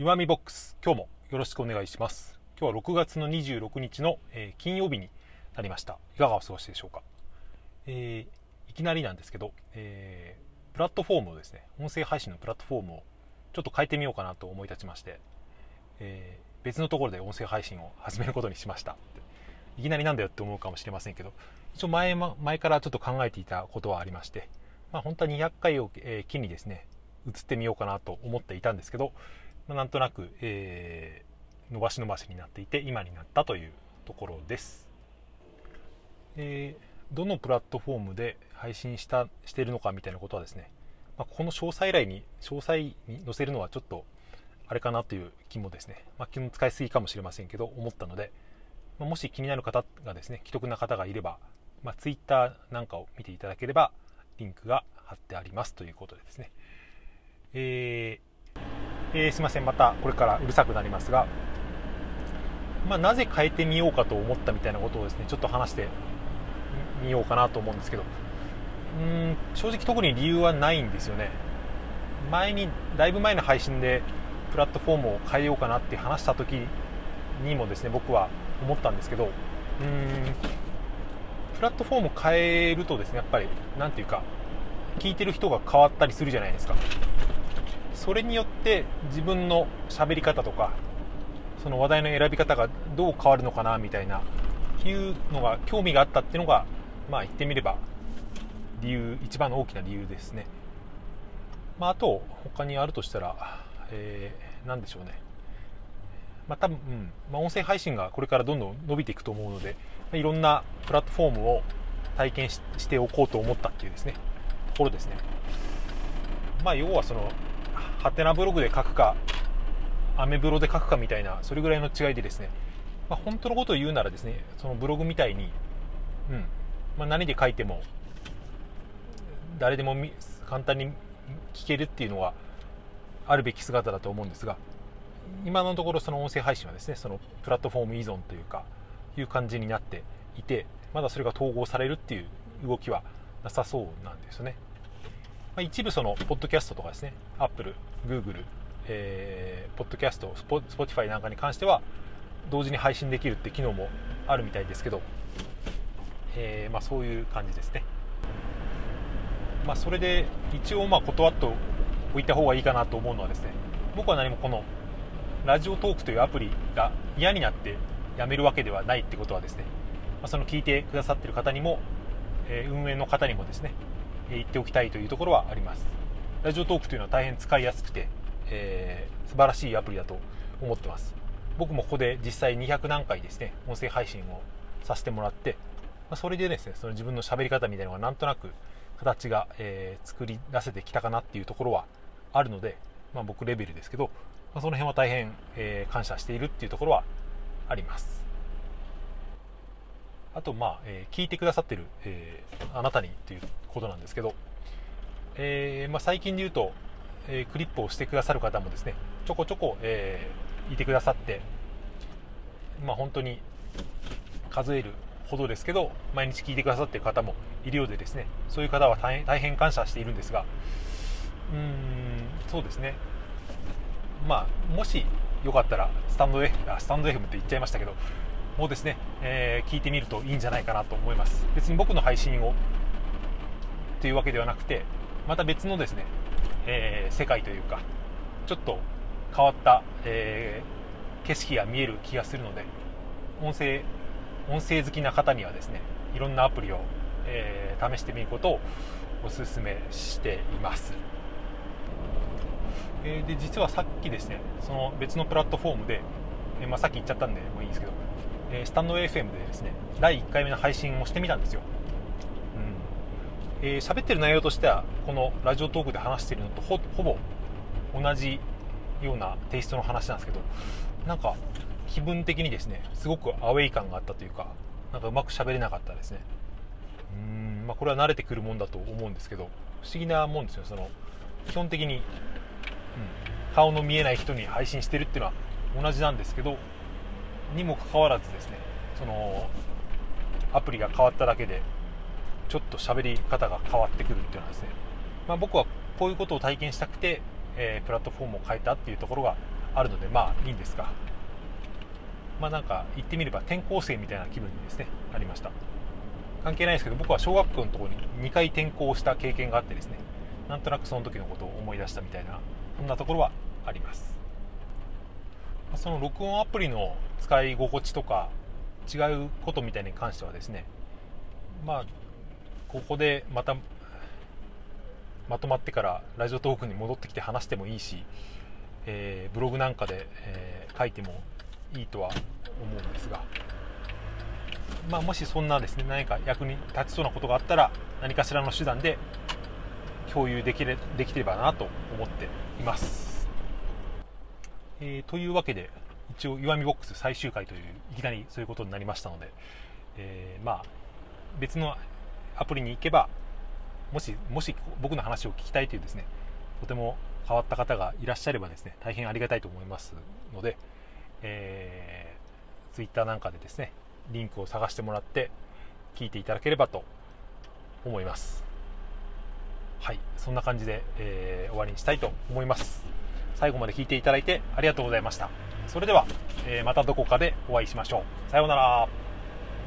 弱みボックス今日もよろしくお願いします。今日は6月の26日の、えー、金曜日になりました。いかがお過ごしでしょうか、えー、いきなりなんですけど、えー、プラットフォームをですね音声配信のプラットフォームをちょっと変えてみようかなと思い立ちまして、え別のところで音声配信を始めることにしました。いきなりなんだよって思うかもしれませんけど一応前前からちょっと考えていたことはありまして、まあ、本当は200回を、え機にですね移ってみようかなと思っていたんですけど、まあ、なんとなく、えー、伸ばし伸ばしになっていて今になったというところです、えー、どのプラットフォームで配信したしているのかみたいなことはですね、まあ、この詳細欄に詳細に載せるのはちょっとあれかなという気もですね、まあ、気の使いすぎかもしれませんけど思ったので、まあ、もし気になる方がですね既得な方がいれば、まあ、Twitter なんかを見ていただければリンクが貼ってありますということでですね、えーえー、すいません。またこれからうるさくなりますが、まあ、なぜ変えてみようかと思ったみたいなことをですねちょっと話してみようかなと思うんですけど。うーん正直特に理由はないんですよね。前にだいぶ前の配信でプラットフォームを変えようかなって話した時にもですね僕は思ったんですけどうんプラットフォームを変えるとですねやっぱり何ていうか聞いてる人が変わったりするじゃないですか。それによって自分の喋り方とかその話題の選び方がどう変わるのかなみたいなっていうのが興味があったっていうのがまあ言ってみれば理由一番の大きな理由ですね、まあ、あと他にあるとしたら、えー、何でしょうね。まあ、多分、うん。まあ、音声配信がこれからどんどん伸びていくと思うので、まあ、いろんなプラットフォームを体験しておこうと思ったっていうですね。ところですね。まあ要はそのハテナブログで書くかアメブロで書くかみたいなそれぐらいの違いでですね、まあ、本当のことを言うならですねそのブログみたいに、うん。まあ、何で書いても誰でも簡単に聞けるっていうのはあるべき姿だと思うんですが今のところその音声配信はですねそのプラットフォーム依存というかいう感じになっていてまだそれが統合されるっていう動きはなさそうなんですよね。まあ、一部そのポッドキャストとかですね。Apple、Google、え、ポッドキャスト、Spotify なんかに関しては同時に配信できるって機能もあるみたいですけど、えー、まあ、そういう感じですね、まあ、それで一応まあ断っておいた方がいいかなと思うのはですね僕は何もこのラジオトークというアプリが嫌になってやめるわけではないってことはですね、まあ、その聞いてくださってる方にも、えー、運営の方にもですね言っておきたいというところはあります。ラジオトークというのは大変使いやすくて、えー、素晴らしいアプリだと思ってます。僕もここで実際200何回ですね音声配信をさせてもらって、まあ、それでですねその自分の喋り方みたいなのがなんとなく形が、えー、作り出せてきたかなっていうところはあるので、まあ、僕レベルですけど、まあ、その辺は大変、えー、感謝しているっていうところはあります。あと、まあえー、聞いてくださってる、えー、あなたにということなんですけど、えー、まあ、最近で言うと、えクリップをしてくださる方もですねちょこちょこ、えいてくださって、まあ、本当に数えるほどですけど毎日聞いてくださってる方もいるようでですねそういう方は大変大変感謝しているんですがうーんそうですね。まあもしよかったらスタンド F あスタンド FM って言っちゃいましたけどもですね、えー、聞いてみるといいんじゃないかなと思います。別に僕の配信をというわけではなくてまた別のですね、えー、世界というかちょっと変わった、えー、景色が見える気がするので音声音声好きな方にはですねいろんなアプリを、えー、試してみることをおすすめしています、えー、で実はさっきですねその別のプラットフォームで、え、まあ、さっき言っちゃったんでもういいんですけど、えスタンド FM でですね第1回目の配信をしてみたんですよ。うん。えー、喋ってる内容としてはこのラジオトークで話しているのとほぼ同じようなテイストの話なんですけどなんか気分的にですねすごくアウェイ感があったというかなんかうまく喋れなかったですね。うん、まあ、これは慣れてくるもんだと思うんですけど不思議なもんですよ。その基本的に、うん、顔の見えない人に配信してるっていうのは同じなんですけどにもかかわらずですねそのアプリが変わっただけでちょっと喋り方が変わってくるっていうのはですね、まあ、僕はこういうことを体験したくて、えー、プラットフォームを変えたっていうところがあるのでまあいいんですがまあなんか言ってみれば転校生みたいな気分にですねありました。関係ないですけど僕は小学校のところに2回転校した経験があってですねなんとなくその時のことを思い出したみたいなそんなところはあります。その録音アプリの使い心地とか違うことみたいに関してはですねまあここでまたまとまってからラジオトークに戻ってきて話してもいいし、えー、ブログなんかで、えー、書いてもいいとは思うんですが、まあ、もしそんなですね何か役に立ちそうなことがあったら何かしらの手段で共有できれできればなと思っています、えー、というわけで一応岩見ボックス最終回といういきなりそういうことになりましたので、えー、まあ別のアプリに行けばもしもし僕の話を聞きたいというですねとても変わった方がいらっしゃればですね大変ありがたいと思いますので、えー、Twitter なんかでですねリンクを探してもらって聞いていただければと思います。はいそんな感じで、えー、終わりにしたいと思います。最後まで聞いていただいてありがとうございました。それでは、えー、またどこかでお会いしましょう。さようなら。